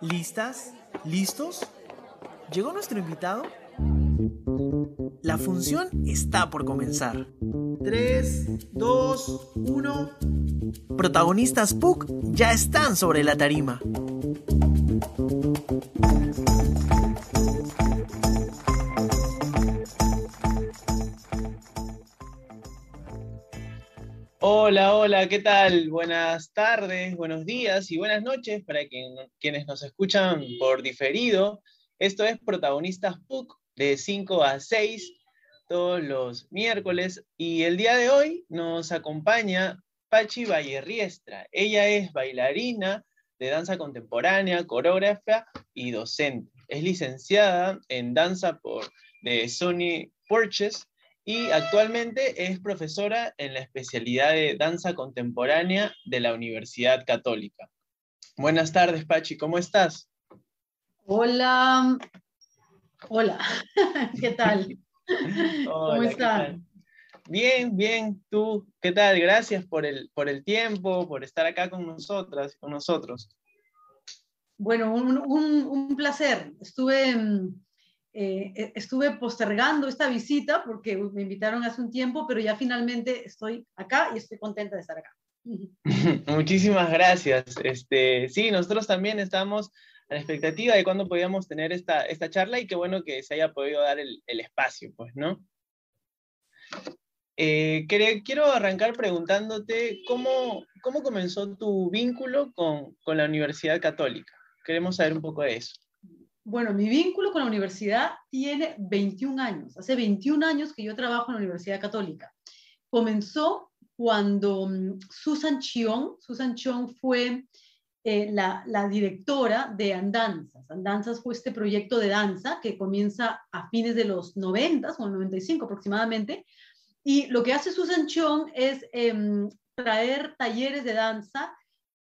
¿Listas? ¿Listos? ¿Llegó nuestro invitado? La función está por comenzar. 3, 2, 1. Protagonistas PUC ya están sobre la tarima. Hola, ¿qué tal? Buenas tardes, buenos días y buenas noches para quienes nos escuchan por diferido. Esto es Protagonistas PUC de 5 a 6 todos los miércoles y el día de hoy nos acompaña Pachi Vallerriestra. Ella es bailarina de danza contemporánea, coreógrafa y docente. Es licenciada en danza por de Sony Porches y actualmente es profesora en la especialidad de danza contemporánea de la Universidad Católica. Buenas tardes, Pachi, ¿cómo estás? Hola, hola, ¿qué tal? ¿Cómo estás? Bien, bien, tú, ¿qué tal? Gracias por el, por el tiempo, por estar acá con nosotras, con nosotros. Bueno, un, un, un placer. Estuve eh, e, estuve postergando esta visita porque me invitaron hace un tiempo, pero ya finalmente estoy acá y estoy contenta de estar acá. Muchísimas gracias. Este, sí, nosotros también estamos a la expectativa de cuándo podíamos tener esta, esta charla y qué bueno que se haya podido dar el, el espacio, pues, ¿no? Eh, quiero arrancar preguntándote cómo, cómo comenzó tu vínculo con, con la Universidad Católica. Queremos saber un poco de eso. Bueno, mi vínculo con la universidad tiene 21 años. Hace 21 años que yo trabajo en la Universidad Católica. Comenzó cuando mm, Susan Chion, Susan Chion fue eh, la, directora de Andanzas. Andanzas fue este proyecto de danza que comienza a fines de los 90 o 95 aproximadamente. Y lo que hace Susan Chion es em, traer talleres de danza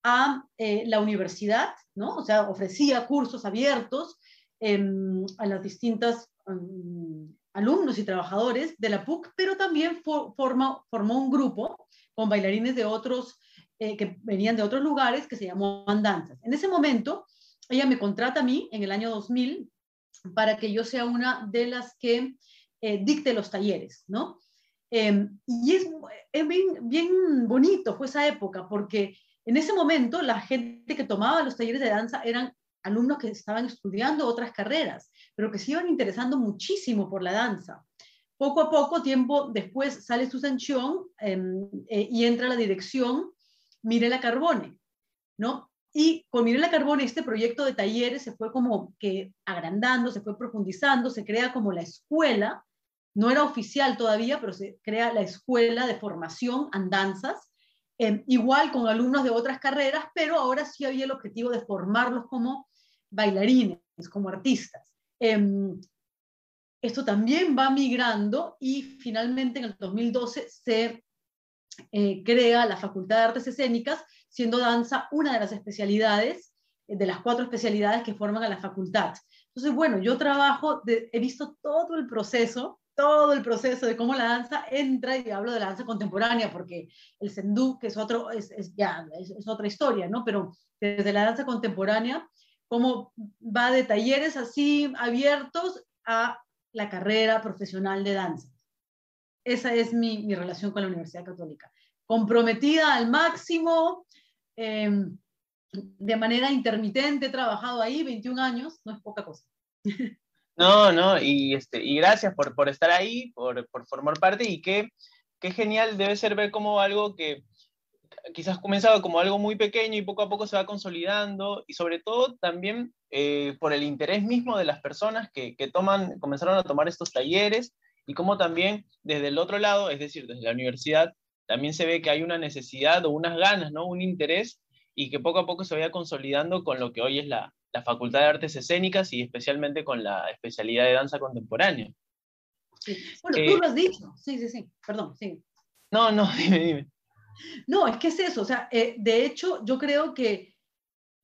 a eh, la universidad, ¿no? O sea, ofrecía cursos abiertos a las distintas em, alumnos y trabajadores de la PUC, pero también formó un grupo con bailarines de otros, eh, que venían de otros lugares, que se llamó Andanzas. En ese momento, ella me contrata a mí en el año 2000 para que yo sea una de las que eh, dicte los talleres, ¿no? Em, y es, bien, bien, bonito fue esa época, porque en ese momento la gente que tomaba los talleres de danza eran alumnos que estaban estudiando otras carreras, pero que se iban interesando muchísimo por la danza. Poco a poco, tiempo después, sale su sanción em, eh, y entra a la dirección Mirela Carbone, ¿no? Y con Mirela Carbone este proyecto de talleres se fue como que agrandando, se fue profundizando, se crea como la escuela, no era oficial todavía, pero se crea la escuela de formación en em, igual con alumnos de otras carreras, pero ahora sí había el objetivo de formarlos como bailarines, como artistas. Em, esto también va migrando y finalmente en el 2012 se eh, crea la Facultad de Artes Escénicas, siendo danza una de las especialidades, eh, de las cuatro especialidades que forman a la facultad. Entonces, bueno, yo trabajo, he visto todo el proceso, todo el proceso de cómo la danza entra, y hablo de la danza contemporánea, porque el sendú, que es, otro, es, ya, es otra historia, ¿no? Pero desde la danza contemporánea cómo va de talleres así abiertos a la carrera profesional de danza. Esa es mi, mi relación con la Universidad Católica. Comprometida al máximo, em, de manera intermitente, he trabajado ahí 21 años, no es poca cosa. No, no, y, este, y gracias por, por estar ahí, por, por formar parte y qué, genial debe ser ver como algo que quizás comenzaba como algo muy pequeño y poco a poco se va consolidando y sobre todo también eh, por el interés mismo de las personas que, que, toman, comenzaron a tomar estos talleres y como también desde el otro lado, es decir, desde la universidad, también se ve que hay una necesidad o unas ganas, ¿no? Un interés y que poco a poco se vaya consolidando con lo que hoy es la, la Facultad de Artes Escénicas y especialmente con la especialidad de danza contemporánea. Sí. Bueno, tú eh, lo has dicho. Sí, sí, sí. Perdón, sí. No, no, dime, dime. No, es que es eso. O sea, eh, de hecho, yo creo que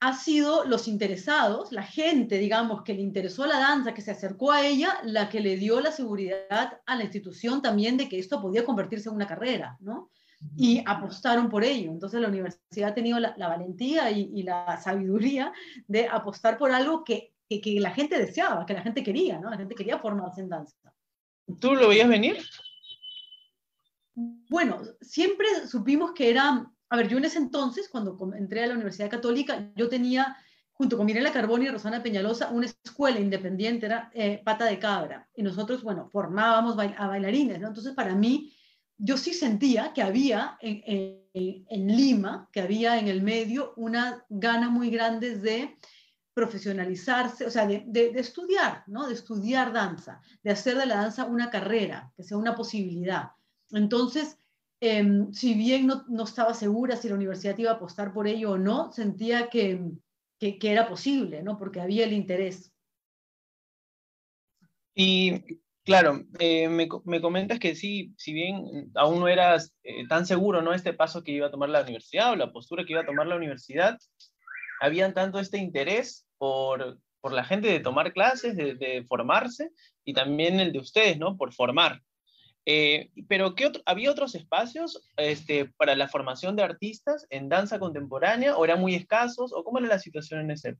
ha sido los interesados, la gente, digamos, que le interesó la danza, que se acercó a ella, la que le dio la seguridad a la institución también de que esto podía convertirse en una carrera, ¿no? Y apostaron por ello. Entonces la universidad ha tenido la, valentía y, la sabiduría de apostar por algo que, que, la gente deseaba, que la gente quería, ¿no? La gente quería formarse en danza. ¿Tú lo veías venir? Bueno, siempre supimos que era, a ver, yo en ese entonces, cuando entré a la Universidad Católica, yo tenía junto con Mirela Carboni y Rosana Peñalosa, una escuela independiente, era eh, Pata de Cabra. Y nosotros, bueno, formábamos a bailarines, ¿no? Entonces, para mí, yo sí sentía que había en, Lima, que había en el medio, una gana muy grande de profesionalizarse, o sea, de, estudiar, ¿no? De estudiar danza, de hacer de la danza una carrera, que sea una posibilidad. Entonces, em, si bien no, no, estaba segura si la universidad iba a apostar por ello o no, sentía que, que, era posible, ¿no? Porque había el interés. Y claro, eh, me, me, comentas que sí, si bien aún no eras eh, tan seguro, ¿no? Este paso que iba a tomar la universidad o la postura que iba a tomar la universidad, habían tanto este interés por, por la gente de tomar clases, de, formarse, y también el de ustedes, ¿no? Por formar. Eh, pero ¿qué ¿había otros espacios este, para la formación de artistas en danza contemporánea o eran muy escasos o cómo era la situación en ese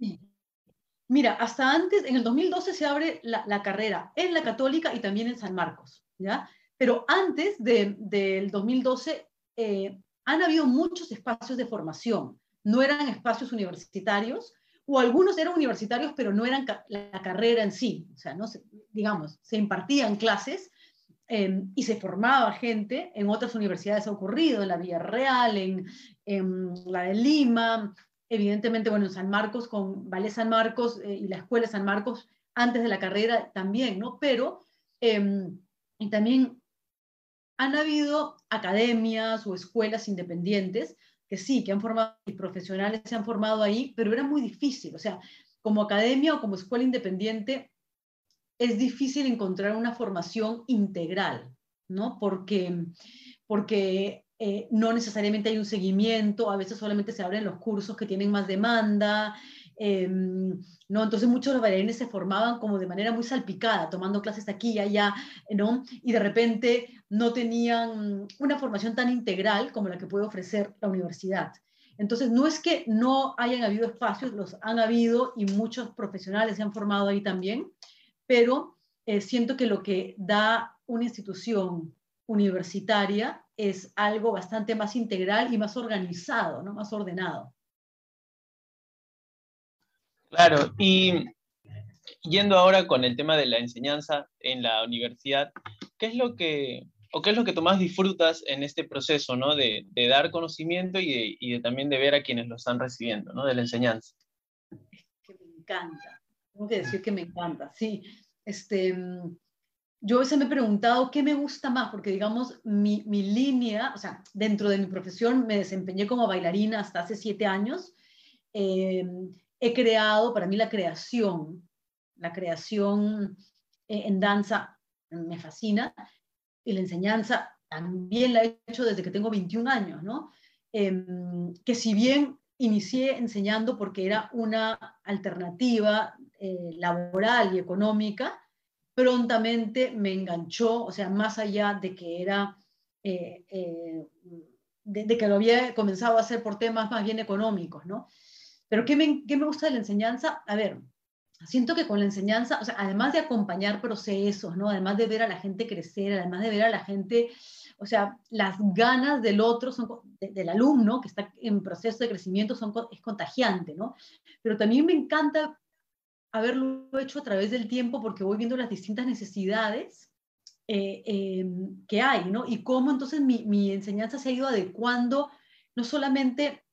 Mira, hasta antes, en el 2012 se abre la, carrera en la Católica y también en San Marcos, ¿ya? Pero antes del 2012 eh, han habido muchos espacios de formación, no eran espacios universitarios, o algunos eran universitarios, pero no eran la carrera en sí, o sea, no digamos, se impartían clases, Em, y se formaba gente, en otras universidades. Ha ocurrido, en la Vía Real, en, la de Lima, evidentemente, bueno, en San Marcos, con Vale San Marcos eh, y la Escuela San Marcos, antes de la carrera también, ¿no? Pero, em, y también han habido academias o escuelas independientes que sí, que han formado, y profesionales se han formado ahí, pero era muy difícil, o sea, como academia o como escuela independiente, es difícil encontrar una formación integral, ¿no? Porque, porque eh, no necesariamente hay un seguimiento, a veces solamente se abren los cursos que tienen más demanda, em, ¿no? Entonces muchos de los bailarines se formaban como de manera muy salpicada, tomando clases aquí y allá, ¿no? Y de repente no tenían una formación tan integral como la que puede ofrecer la universidad. Entonces, no es que no hayan habido espacios, los han habido y muchos profesionales se han formado ahí también, pero eh, siento que lo que da una institución universitaria es algo bastante más integral y más organizado, ¿no? más ordenado. Claro, y yendo ahora con el tema de la enseñanza en la universidad, ¿qué es lo que, o qué es lo que tú más disfrutas en este proceso, ¿no? De, dar conocimiento y, de, también de ver a quienes lo están recibiendo, ¿no? De la enseñanza. que me encanta tengo que decir que me encanta, sí. Este, yo a veces me he preguntado qué me gusta más, porque digamos, mi, mi, línea, o sea, dentro de mi profesión me desempeñé como bailarina hasta hace siete años. Eh, he creado, para mí la creación, la creación eh, en danza me fascina y la enseñanza también la he hecho desde que tengo 21 años, ¿no? Em, que si bien inicié enseñando porque era una alternativa eh, laboral y económica, prontamente me enganchó, o sea, más allá de que era, eh, eh, de, que lo había comenzado a hacer por temas más bien económicos, ¿no? Pero ¿qué me, ¿qué me gusta de la enseñanza? A ver, siento que con la enseñanza, o sea, además de acompañar procesos, ¿no? Además de ver a la gente crecer, además de ver a la gente o sea, las ganas del otro, son, del alumno que está en proceso de crecimiento, son, es contagiante, ¿no? Pero también me encanta haberlo hecho a través del tiempo porque voy viendo las distintas necesidades eh, em, que hay, ¿no? Y cómo entonces mi, enseñanza se ha ido adecuando no solamente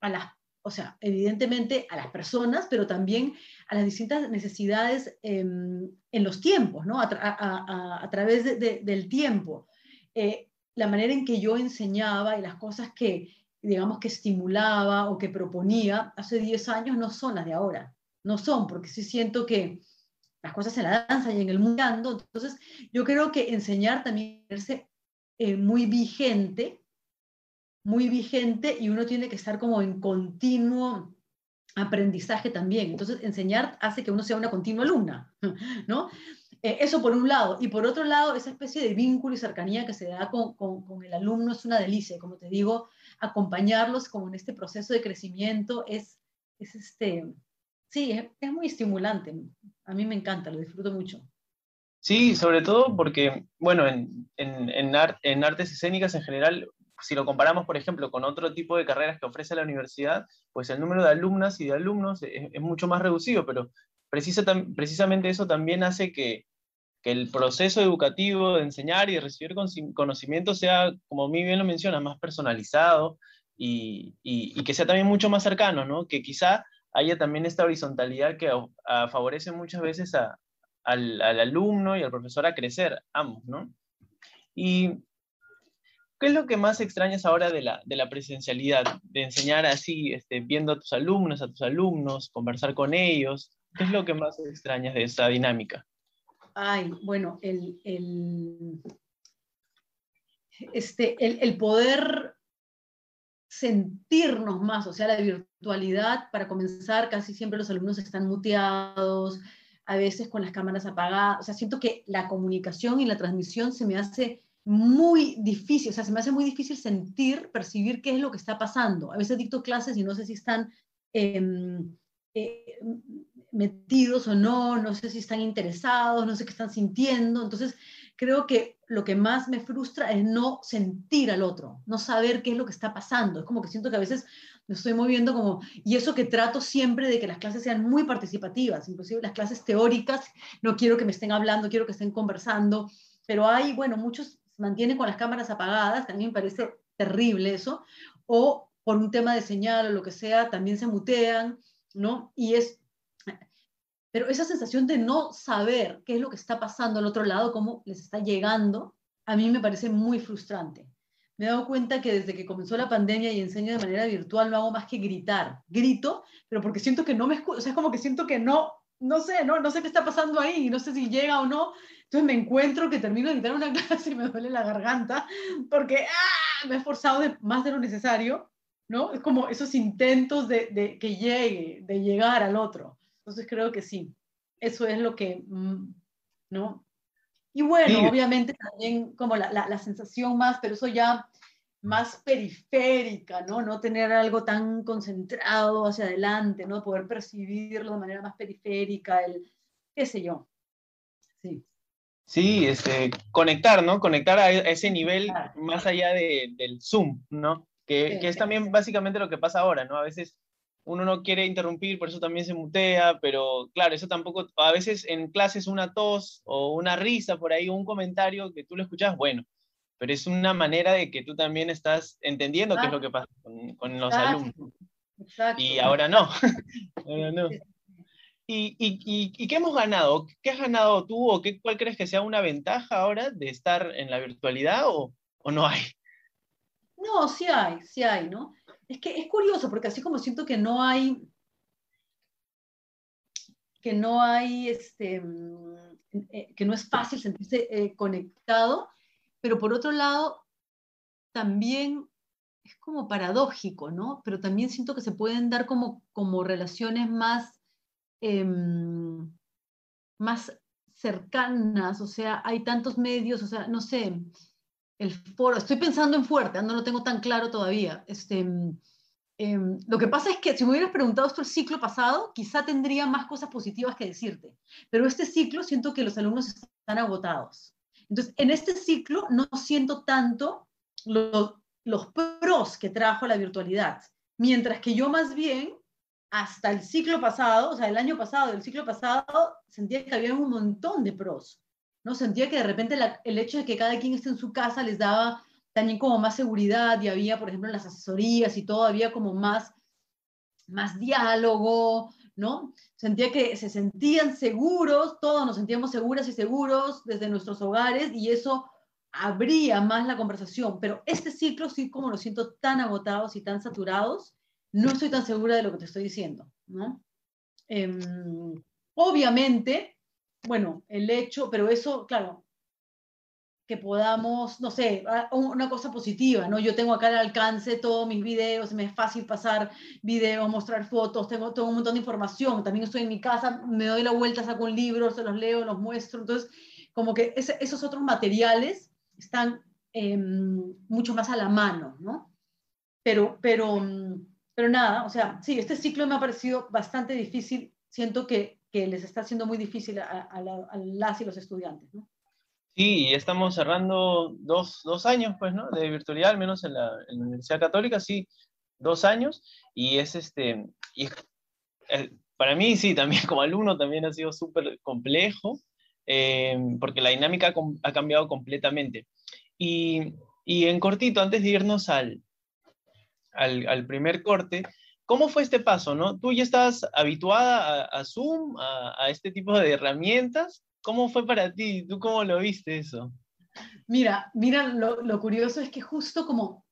a las, o sea, evidentemente a las personas, pero también a las distintas necesidades em, en los tiempos, ¿no? A, través de, del tiempo. Eh, la manera en que yo enseñaba y las cosas que, digamos, que estimulaba o que proponía hace 10 años no son las de ahora. No son, porque sí siento que las cosas en la danza y en el mundo. Entonces, yo creo que enseñar también es eh, muy vigente, muy vigente y uno tiene que estar como en continuo aprendizaje también. Entonces, enseñar hace que uno sea una continua alumna, ¿no? eh, eso por un lado. Y por otro lado, esa especie de vínculo y cercanía que se da con, con, el alumno es una delicia. Como te digo, acompañarlos como en este proceso de crecimiento es, es este, sí, es, muy estimulante. A mí me encanta, lo disfruto mucho. Sí, sobre todo porque, bueno, en, en, en, en artes escénicas en general, si lo comparamos, por ejemplo, con otro tipo de carreras que ofrece la universidad, pues el número de alumnas y de alumnos es, mucho más reducido, pero precisamente eso también hace que, el proceso educativo de enseñar y de recibir conocimiento sea, como muy bien lo menciona, más personalizado y, que sea también mucho más cercano, ¿no? Que quizá haya también esta horizontalidad que favorece muchas veces al, alumno y al profesor a crecer, ambos, ¿no? Y ¿Qué es lo que más extrañas ahora de la, de la presencialidad? De enseñar así, este, viendo a tus alumnos, a tus alumnos, conversar con ellos. ¿Qué es lo que más extrañas de esa dinámica? Ay, bueno, el, el, este, el, el poder sentirnos más, o sea, la virtualidad, para comenzar, casi siempre los alumnos están muteados, a veces con las cámaras apagadas, o sea, siento que la comunicación y la transmisión se me hace muy difícil, o sea, se me hace muy difícil sentir, percibir qué es lo que está pasando. A veces dicto clases y no sé si están em, eh, metidos o no, no sé si están interesados, no sé qué están sintiendo. Entonces, creo que lo que más me frustra es no sentir al otro, no saber qué es lo que está pasando. Es como que siento que a veces me estoy moviendo como, y eso que trato siempre de que las clases sean muy participativas, inclusive las clases teóricas, no quiero que me estén hablando, quiero que estén conversando, pero hay, bueno, muchos se mantienen con las cámaras apagadas, también me parece terrible eso, o por un tema de señal o lo que sea, también se mutean, ¿no? Y es pero esa sensación de no saber qué es lo que está pasando al otro lado, cómo les está llegando, a mí me parece muy frustrante. Me he dado cuenta que desde que comenzó la pandemia y enseño de manera virtual no hago más que gritar. Grito, pero porque siento que no me escucho, o sea, es como que siento que no, no sé, no, no sé qué está pasando ahí, no sé si llega o no. Entonces me encuentro que termino de gritar una clase y me duele la garganta porque ¡ah! me he esforzado más de lo necesario, ¿no? Es como esos intentos de, de que llegue, de llegar al otro. Entonces creo que sí, eso es lo que, mm, ¿no? Y bueno, obviamente también como la, la, sensación más, pero eso ya más periférica, ¿no? No tener algo tan concentrado hacia adelante, ¿no? Poder percibirlo de manera más periférica, el, qué sé yo. Sí. Sí, este, conectar, ¿no? Conectar a ese nivel más allá de, del Zoom, ¿no? Que, que, es también básicamente lo que pasa ahora, ¿no? A veces uno no quiere interrumpir, por eso también se mutea, pero claro, eso tampoco, a veces en clases una tos o una risa por ahí, un comentario que tú lo escuchas, bueno, pero es una manera de que tú también estás entendiendo qué es lo que pasa con, los alumnos. Exacto. Y ahora no. ahora no. ¿Y, y, y, qué hemos ganado? ¿Qué has ganado tú o qué, cuál crees que sea una ventaja ahora de estar en la virtualidad o, o no hay? No, sí hay, sí hay, ¿no? Es que es curioso, porque así como siento que no hay, que no hay, este, mm, eh, que no es fácil sentirse eh, conectado, pero por otro lado, también es como paradójico, ¿no? Pero también siento que se pueden dar como, como relaciones más, em, más cercanas, o sea, hay tantos medios, o sea, no sé, el foro, estoy pensando en fuerte, no lo tengo tan claro todavía. Este, em, lo que pasa es que si me hubieras preguntado esto el ciclo pasado, quizá tendría más cosas positivas que decirte, pero este ciclo siento que los alumnos están agotados. Entonces, en este ciclo no siento tanto los pros que trajo la virtualidad, mientras que yo más bien, hasta el ciclo pasado, o sea, el año pasado, el ciclo pasado, sentía que había un montón de pros. ¿No? Sentía que de repente el hecho de que cada quien esté en su casa les daba también como más seguridad y había, por ejemplo, las asesorías y todo, había como más, más diálogo, ¿no? Sentía que se sentían seguros, todos nos sentíamos seguras y seguros desde nuestros hogares y eso abría más la conversación. Pero este ciclo, sí, como lo siento tan agotados y tan saturados, no estoy tan segura de lo que te estoy diciendo, ¿no? Em, obviamente, bueno, el hecho, pero eso, claro, que podamos, no sé, una cosa positiva, ¿no? Yo tengo acá al alcance todos mis videos, me es fácil pasar videos, mostrar fotos, tengo todo un montón de información, también estoy en mi casa, me doy la vuelta, saco un libro, se los leo, los muestro, entonces como que esos otros materiales están em, mucho más a la mano, ¿no? Pero, pero, pero nada, o sea, sí, este ciclo me ha parecido bastante difícil, siento que, que les está haciendo muy difícil a, las y los estudiantes, ¿no? Sí, estamos cerrando dos, dos, años, pues, ¿no? De virtualidad, al menos en la, Universidad Católica, sí, dos años. Y es este, y eh, para mí, sí, también como alumno también ha sido súper complejo, eh, porque la dinámica ha cambiado completamente. Y, y, en cortito, antes de irnos al, al, primer corte, ¿cómo fue este paso, no? ¿Tú ya estás habituada a, a Zoom, a, a este tipo de herramientas? ¿Cómo fue para ti? ¿Tú cómo lo viste eso? Mira, mira, lo, lo curioso es que justo como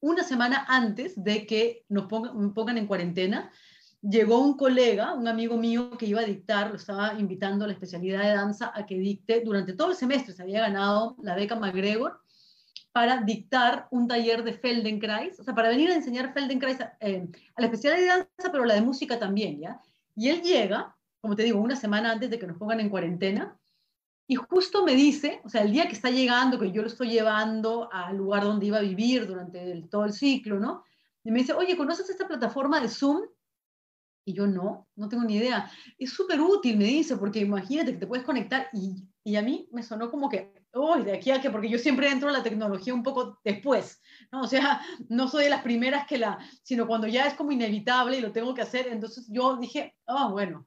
una semana antes de que nos pongan, pongan en cuarentena, llegó un colega, un amigo mío que iba a dictar, lo estaba invitando a la especialidad de danza a que dicte durante todo el semestre, se había ganado la beca MacGregor para dictar un taller de Feldenkrais, o sea, para venir a enseñar Feldenkrais eh, a la especialidad de danza, pero la de música también, ¿ya? Y él llega como te digo, una semana antes de que nos pongan en cuarentena. Y justo me dice, o sea, el día que está llegando, que yo lo estoy llevando al lugar donde iba a vivir durante todo el ciclo, ¿no? Y me dice, oye, ¿conoces esta plataforma de Zoom? Y yo no, no tengo ni idea. Es súper útil, me dice, porque imagínate que te puedes conectar. Y, y a mí me sonó como que, uy, de aquí a que, porque yo siempre entro a la tecnología un poco después, ¿no? O sea, no soy de las primeras que la, sino cuando ya es como inevitable y lo tengo que hacer. Entonces yo dije, ah, bueno,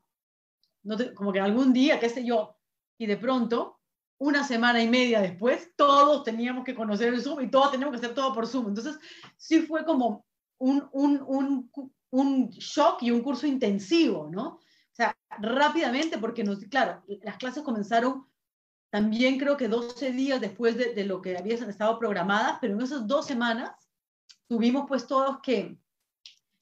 como que algún día, qué sé yo, y de pronto, una semana y media después, todos teníamos que conocer el Zoom y todos teníamos que hacer todo por Zoom. Entonces, sí fue como un, un, un, un shock y un curso intensivo, ¿no? O sea, rápidamente, porque, nos, claro, las clases comenzaron también creo que 12 días después de, de lo que habían estado programadas, pero en esas dos semanas tuvimos pues todos que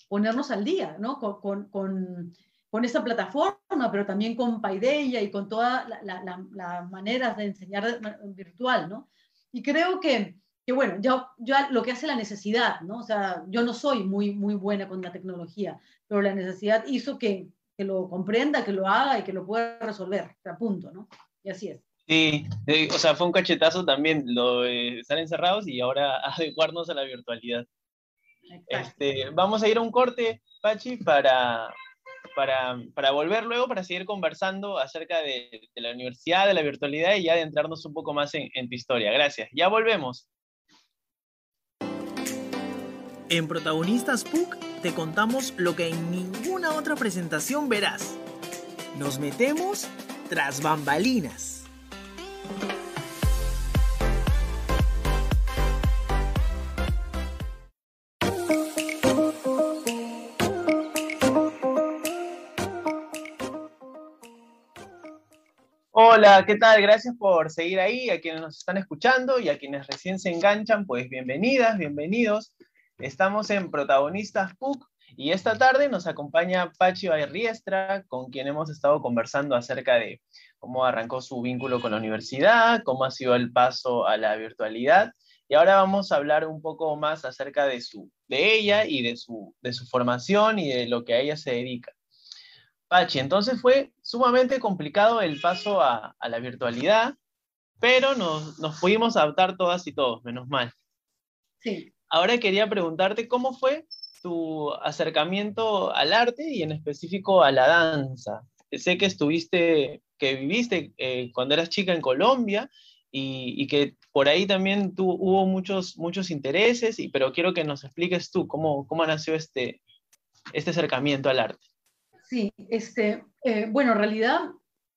ponernos al día, ¿no? Con, con, con con esa plataforma, pero también con Paideia y con todas las la, maneras de enseñar virtual, ¿no? Y creo que, que, bueno, ya, ya lo que hace la necesidad, ¿no? O sea, yo no soy muy, muy buena con la tecnología, pero la necesidad hizo que, que lo comprenda, que lo haga y que lo pueda resolver, a punto, ¿no? Y así es. Sí, o sea, fue un cachetazo también, lo de estar encerrados y ahora adecuarnos a la virtualidad. Este, vamos a ir a un corte, Pachi, para, para, para, volver luego para seguir conversando acerca de, de, la universidad, de la virtualidad y ya adentrarnos un poco más en, en tu historia. Gracias. Ya volvemos. En Protagonistas PUC te contamos lo que en ninguna otra presentación verás. Nos metemos tras bambalinas. Hola, ¿qué tal? Gracias por seguir ahí, a quienes nos están escuchando y a quienes recién se enganchan, pues bienvenidas, bienvenidos. Estamos en Protagonistas PUC y esta tarde nos acompaña Pachi Riestra, con quien hemos estado conversando acerca de cómo arrancó su vínculo con la universidad, cómo ha sido el paso a la virtualidad. Y ahora vamos a hablar un poco más acerca de, su, de ella y de su, de su formación y de lo que a ella se dedica. Pachi, entonces fue sumamente complicado el paso a, a la virtualidad, pero nos, nos, pudimos adaptar todas y todos, menos mal. Sí. Ahora quería preguntarte cómo fue tu acercamiento al arte y en específico a la danza. Sé que estuviste, que viviste eh, cuando eras chica en Colombia y, y, que por ahí también tú, hubo muchos, muchos intereses, y, pero quiero que nos expliques tú cómo, cómo nació este, este acercamiento al arte. Sí, este, eh, bueno, en realidad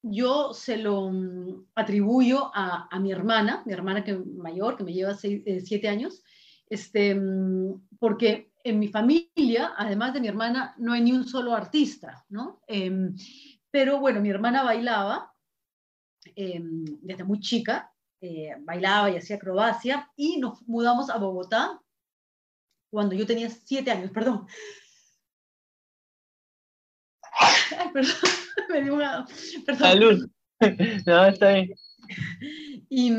yo se lo mm, atribuyo a, mi hermana, mi hermana que, mayor, que me lleva seis, eh, siete años, este, mm, porque en mi familia, además de mi hermana, no hay ni un solo artista, ¿no? Eh, pero bueno, mi hermana bailaba em, desde muy chica, eh, bailaba y hacía acrobacia, y nos mudamos a Bogotá cuando yo tenía siete años, perdón. Ay, perdón, me. Perdón. Salud. no, está bien. Y,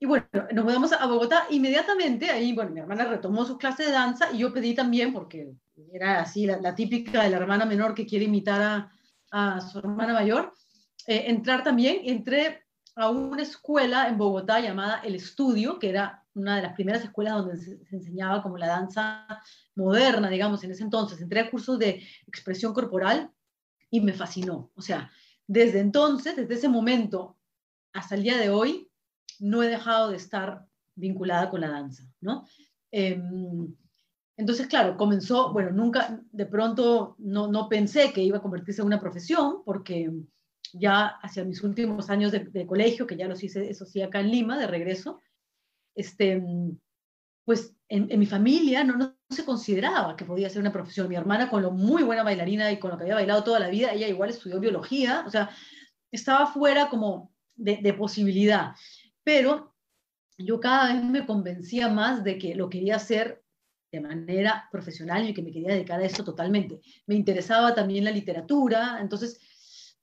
y, bueno, nos mudamos a Bogotá inmediatamente, ahí, bueno, mi hermana retomó sus clases de danza y yo pedí también, porque era así la, típica de la hermana menor que quiere imitar a, a su hermana mayor, eh, entrar también, entré a una escuela en Bogotá llamada El Estudio, que era una de las primeras escuelas donde se, enseñaba como la danza moderna, digamos, en ese entonces. Entré a cursos de expresión corporal y me fascinó. O sea, desde entonces, desde ese momento hasta el día de hoy, no he dejado de estar vinculada con la danza, ¿no? Em, entonces, claro, comenzó, bueno, nunca, de pronto no, no pensé que iba a convertirse en una profesión, porque ya hacia mis últimos años de, colegio, que ya los hice, eso sí, acá en Lima, de regreso, este, pues en, mi familia no, no, se consideraba que podía ser una profesión. Mi hermana, con lo muy buena bailarina y con lo que había bailado toda la vida, ella igual estudió biología, o sea, estaba fuera como de, de posibilidad. Pero yo cada vez me convencía más de que lo quería hacer de manera profesional y que me quería dedicar a esto totalmente. Me interesaba también la literatura, entonces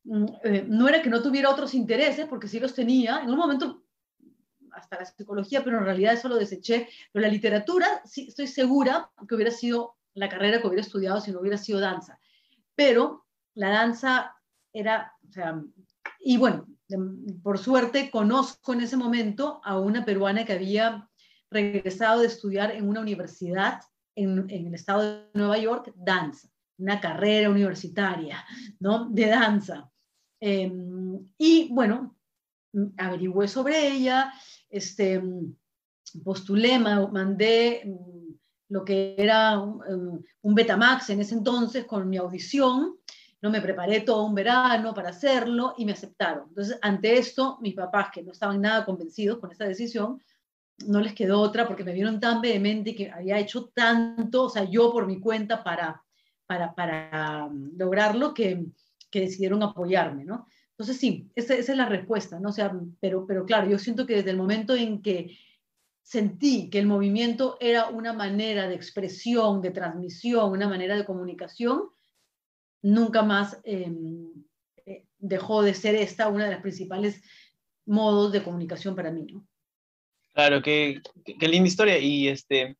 Mm, eh, no era que no tuviera otros intereses, porque sí los tenía, en un momento hasta la psicología, pero en realidad eso lo deseché, pero la literatura, sí, estoy segura que hubiera sido la carrera que hubiera estudiado si no hubiera sido danza, pero la danza era, o sea, y bueno, por suerte conozco en ese momento a una peruana que había regresado de estudiar en una universidad en, en el estado de Nueva York, danza, una carrera universitaria, ¿no? De danza. Em, y bueno, averigüé sobre ella, este, postulé, mandé mm, lo que era un, un Betamax en ese entonces con mi audición, no me preparé todo un verano para hacerlo y me aceptaron. Entonces, ante esto, mis papás, que no estaban nada convencidos con esta decisión, no les quedó otra porque me vieron tan vehemente que había hecho tanto, o sea, yo por mi cuenta para, para, para mm, lograrlo, que, que decidieron apoyarme, ¿no? Entonces sí, esa, es la respuesta, ¿no? O sea, pero, pero claro, yo siento que desde el momento en que sentí que el movimiento era una manera de expresión, de transmisión, una manera de comunicación, nunca más em, eh, dejó de ser esta una de las principales modos de comunicación para mí, ¿no? Claro, qué, linda historia. Y, este,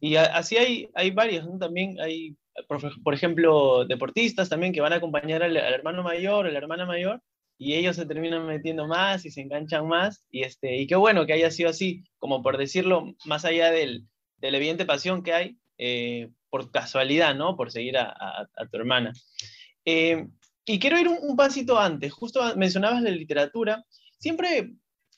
y así hay, hay varios, ¿no? También hay por, ejemplo, deportistas también que van a acompañar al, hermano mayor o la hermana mayor y ellos se terminan metiendo más y se enganchan más y, este, y qué bueno que haya sido así, como por decirlo, más allá del, de la evidente pasión que hay, eh, por casualidad, ¿no? Por seguir a, a, tu hermana. Eh, y quiero ir un, pasito antes, justo mencionabas la literatura, siempre,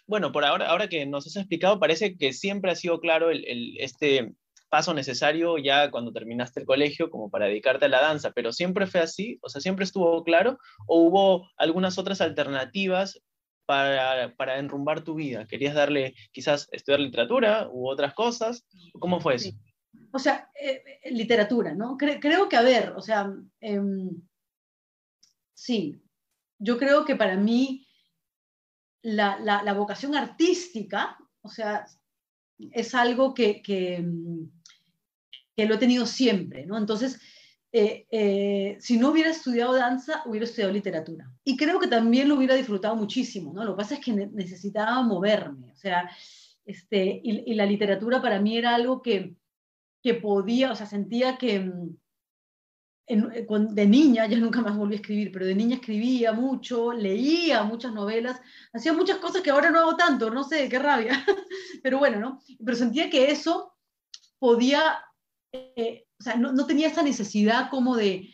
bueno, por ahora, ahora que nos has explicado, parece que siempre ha sido claro el, el, este, paso necesario ya cuando terminaste el colegio como para dedicarte a la danza, pero siempre fue así, o sea, siempre estuvo claro, o hubo algunas otras alternativas para, para enrumbar tu vida? ¿Querías darle quizás estudiar literatura u otras cosas? ¿Cómo fue eso? O sea, eh, eh, literatura, ¿no? creo que, a ver, o sea, em, sí, yo creo que para mí la, la, vocación artística, o sea, es algo que, que, em, lo he tenido siempre, ¿no? Entonces, eh, eh, si no hubiera estudiado danza, hubiera estudiado literatura. Y creo que también lo hubiera disfrutado muchísimo, ¿no? Lo que pasa es que necesitaba moverme, o sea, este, y, la literatura para mí era algo que, que podía, o sea, sentía que mm, eh, de niña, ya nunca más volví a escribir, pero de niña escribía mucho, leía muchas novelas, hacía muchas cosas que ahora no hago tanto, no sé, qué rabia, pero bueno, ¿no? Pero sentía que eso podía eh, o sea, no, tenía esa necesidad como de,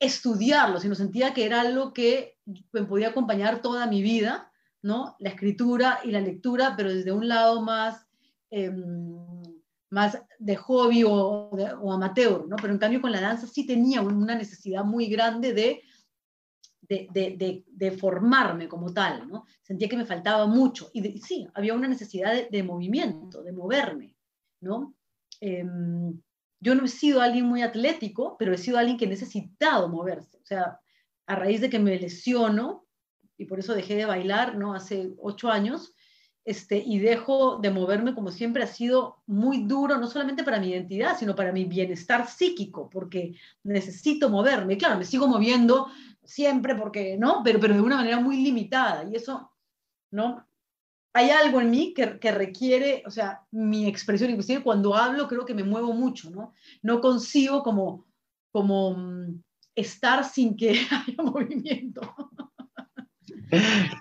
estudiarlo, sino sentía que era algo que me podía acompañar toda mi vida, ¿no? La escritura y la lectura, pero desde un lado más, em, más de hobby o, amateur, ¿no? Pero en cambio con la danza sí tenía una necesidad muy grande de, de, formarme como tal, ¿no? Sentía que me faltaba mucho y sí, había una necesidad de, movimiento, de moverme, ¿no? Em, yo no he sido alguien muy atlético, pero he sido alguien que ha necesitado moverse. O sea, a raíz de que me lesiono, y por eso dejé de bailar, ¿no? Hace ocho años, este, y dejo de moverme como siempre ha sido muy duro, no solamente para mi identidad, sino para mi bienestar psíquico, porque necesito moverme. claro, me sigo moviendo, siempre porque, ¿no? Pero, pero de una manera muy limitada y eso, ¿no? Hay algo en mí que, que requiere, o sea, mi expresión, inclusive cuando hablo creo que me muevo mucho, ¿no? No consigo como, como mm, estar sin que haya movimiento.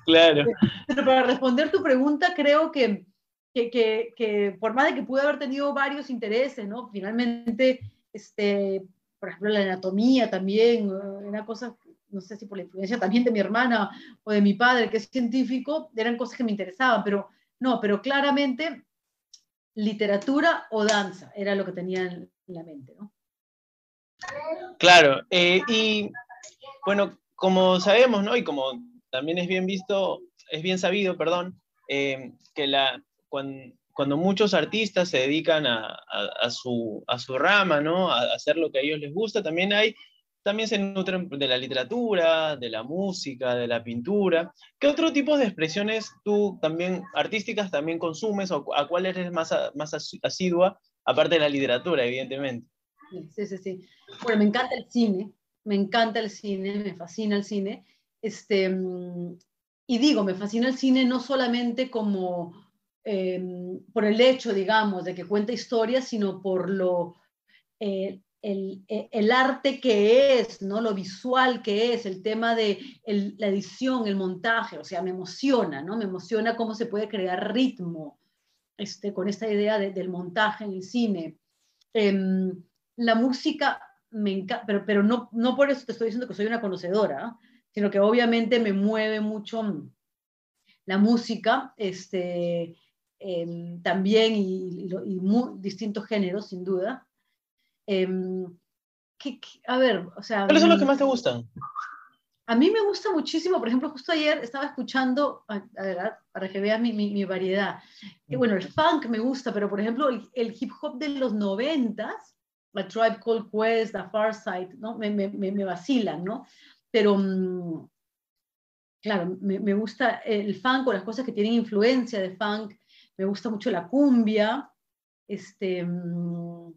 Claro. Pero para responder tu pregunta, creo que, que, que, que por más de que pude haber tenido varios intereses, ¿no? Finalmente, este, por ejemplo, la anatomía también, una cosa, no sé si por la influencia también de mi hermana o de mi padre, que es científico, eran cosas que me interesaban, pero no, pero claramente literatura o danza era lo que tenía en la mente, ¿no? Claro, eh, y bueno, como sabemos, ¿no? Y como también es bien visto, es bien sabido, perdón, eh, que la, cuando, muchos artistas se dedican a, a, a, su, a su rama, ¿no? A hacer lo que a ellos les gusta, también hay, también se nutren de la literatura, de la música, de la pintura. ¿Qué otro tipo de expresiones tú también, artísticas, también consumes o a cuál eres más, más asidua, aparte de la literatura, evidentemente? Sí, sí, sí. Bueno, me encanta el cine, me encanta el cine, me fascina el cine. Este, y digo, me fascina el cine no solamente como eh, por el hecho, digamos, de que cuenta historias, sino por lo, eh, el, el, arte que es, ¿no? lo visual que es, el tema de la edición, el montaje, o sea, me emociona, ¿no? Me emociona cómo se puede crear ritmo este, con esta idea de, del montaje en el cine. Eh, la música me encanta, pero, pero no, no por eso te estoy diciendo que soy una conocedora, sino que obviamente me mueve mucho la música, este, eh, también y, y, y muy, distintos géneros, sin duda. Eh, que, que, a ver, o sea... ¿Cuáles son los que más te gustan? A mí me gusta muchísimo, por ejemplo, justo ayer estaba escuchando, a, a ver, para que veas mi, mi, mi, variedad. Que, bueno, el funk me gusta, pero por ejemplo, el, el hip hop de los noventas, la Tribe Called Quest, la Far Side, ¿no? Me, me, me, vacilan, ¿no? Pero, mmm, claro, me, me, gusta el funk o las cosas que tienen influencia de funk, me gusta mucho la cumbia, este, mmm,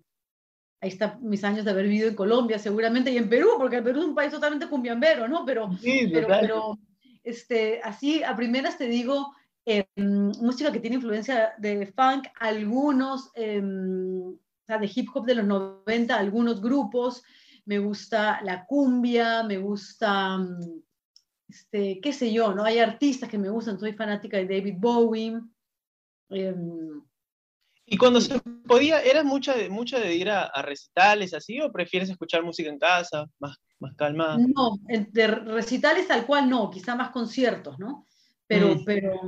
ahí está mis años de haber vivido en Colombia seguramente y en Perú, porque el Perú es un país totalmente cumbiambero, ¿no? Pero, sí, pero, pero, este, así a primeras te digo, eh, música que tiene influencia de funk, algunos... Eh, de hip hop de los 90, algunos grupos, me gusta la cumbia, me gusta, este, qué sé yo, ¿no? Hay artistas que me gustan, soy fanática de David Bowie. Eh, ¿Y cuando se podía, eras mucha de, mucha de ir a, a, recitales así o prefieres escuchar música en casa, más, más calmada? No, de recitales tal cual no, quizá más conciertos, ¿no? Pero, mm. pero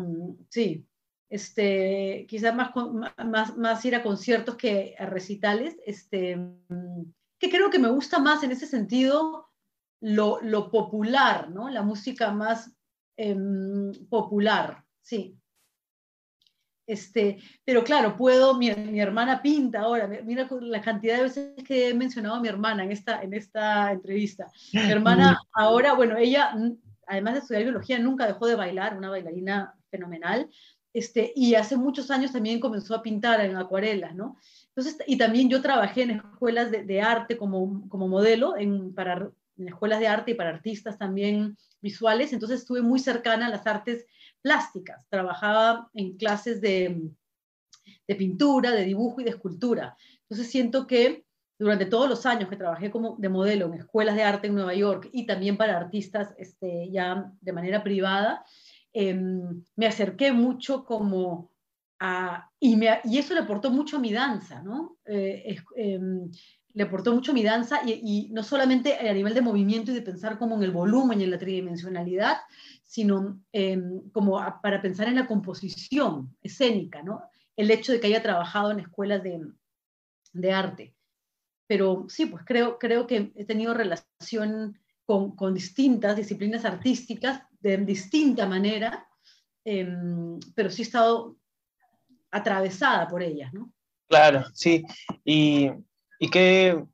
sí, este, quizás más, más, más ir a conciertos que a recitales, este, que creo que me gusta más en ese sentido lo, lo popular, ¿no? La música más eh, popular, sí. Este, pero claro, puedo, mi, mi, hermana pinta ahora, mira la cantidad de veces que he mencionado a mi hermana en esta, en esta entrevista. Mi hermana ahora, bueno, ella, además de estudiar biología, nunca dejó de bailar, una bailarina fenomenal, este, y hace muchos años también comenzó a pintar en acuarelas, ¿no? Entonces, y también yo trabajé en escuelas de, de arte como, como modelo, en, para, en escuelas de arte y para artistas también visuales, entonces estuve muy cercana a las artes plásticas, trabajaba en clases de, de pintura, de dibujo y de escultura. Entonces siento que durante todos los años que trabajé como de modelo en escuelas de arte en Nueva York y también para artistas este, ya de manera privada, eh, me acerqué mucho como a, y, me, y, eso le aportó mucho a mi danza, ¿no? Eh, eh, le aportó mucho a mi danza y, y, no solamente a nivel de movimiento y de pensar como en el volumen y en la tridimensionalidad, sino em, como para pensar en la composición escénica, ¿no? El hecho de que haya trabajado en escuelas de, de arte. Pero sí, pues creo, creo que he tenido relación con, con distintas disciplinas artísticas de distinta manera, eh, pero sí he estado atravesada por ellas, ¿no? Claro, sí. Y, y qué,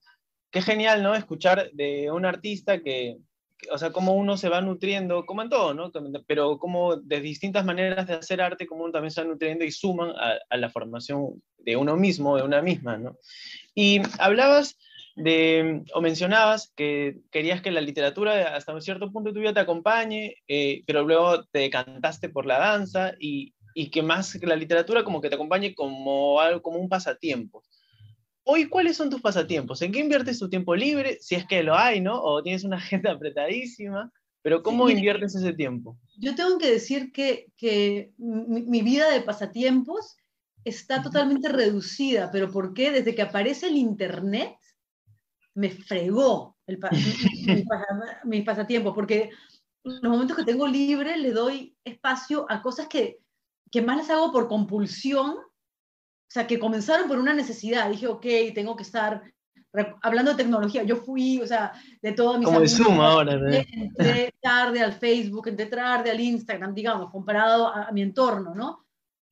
qué, genial, ¿no? Escuchar de un artista que, o sea, cómo uno se va nutriendo, como en todo, ¿no? Pero como de distintas maneras de hacer arte, como uno también se va nutriendo y suman a, la formación de uno mismo, de una misma, ¿no? Y hablabas de, o mencionabas que querías que la literatura hasta un cierto punto de tu vida te acompañe, eh, pero luego te decantaste por la danza y, y, que más que la literatura como que te acompañe como algo, como un pasatiempo. Hoy, ¿cuáles son tus pasatiempos? ¿En qué inviertes tu tiempo libre? Si es que lo hay, ¿no? O tienes una agenda apretadísima, pero ¿cómo inviertes ese tiempo? Yo tengo que decir que, que mi, mi vida de pasatiempos está totalmente reducida, pero ¿por qué? Desde que aparece el Internet, me fregó el mi, pasatiempo, porque los momentos que tengo libre le doy espacio a cosas que, que más las hago por compulsión, o sea, que comenzaron por una necesidad. Dije, ok, tengo que estar hablando de tecnología. Yo fui, o sea, de todo mis Como de Zoom ahora. Entré tarde al Facebook, entré tarde al Instagram, digamos, comparado a, mi entorno, ¿no?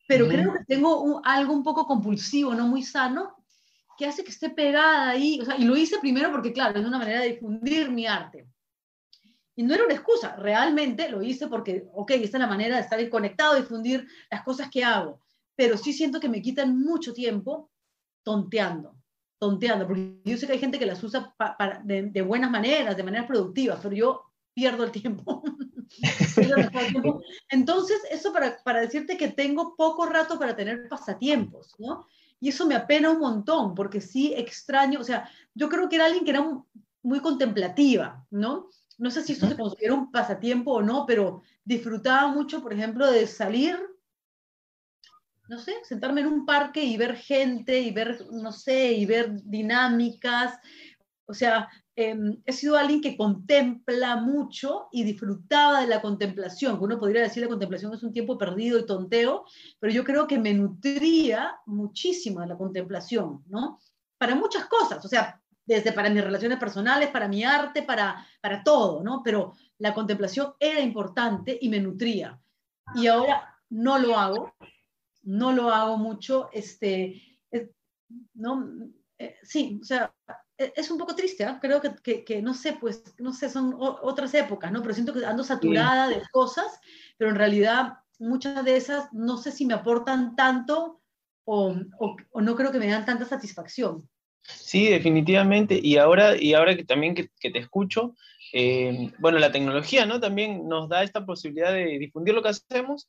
Pero creo que tengo algo un poco compulsivo, no muy sano, que hace que esté pegada ahí, o sea, y lo hice primero porque, claro, es una manera de difundir mi arte. Y no era una excusa, realmente lo hice porque, ok, esta es la manera de estar conectado, difundir las cosas que hago, pero sí siento que me quitan mucho tiempo tonteando, tonteando, porque yo sé que hay gente que las usa de, de, buenas maneras, de maneras productivas, pero yo pierdo el tiempo. Entonces, eso para, para decirte que tengo poco rato para tener pasatiempos, ¿no? Y eso me apena un montón, porque sí extraño, o sea, yo creo que era alguien que era muy contemplativa, ¿no? No sé si esto se considera un pasatiempo o no, pero disfrutaba mucho, por ejemplo, de salir, no sé, sentarme en un parque y ver gente y ver, no sé, y ver dinámicas. O sea, Em, he sido alguien que contempla mucho y disfrutaba de la contemplación. Uno podría decir la contemplación es un tiempo perdido y tonteo, pero yo creo que me nutría muchísimo de la contemplación, ¿no? Para muchas cosas, o sea, desde para mis relaciones personales, para mi arte, para, para todo, ¿no? Pero la contemplación era importante y me nutría. Y ahora no lo hago, no lo hago mucho, este, ¿no? Eh, sí, o sea, e, es un poco triste, ¿eh? creo que, que, no sé, pues, no sé, son otras épocas, ¿no? Pero siento que ando saturada de cosas, pero en realidad muchas de esas no sé si me aportan tanto o, o, no creo que me dan tanta satisfacción. Sí, definitivamente. Y ahora, y ahora que también que, que te escucho, eh, bueno, la tecnología, ¿no? También nos da esta posibilidad de difundir lo que hacemos,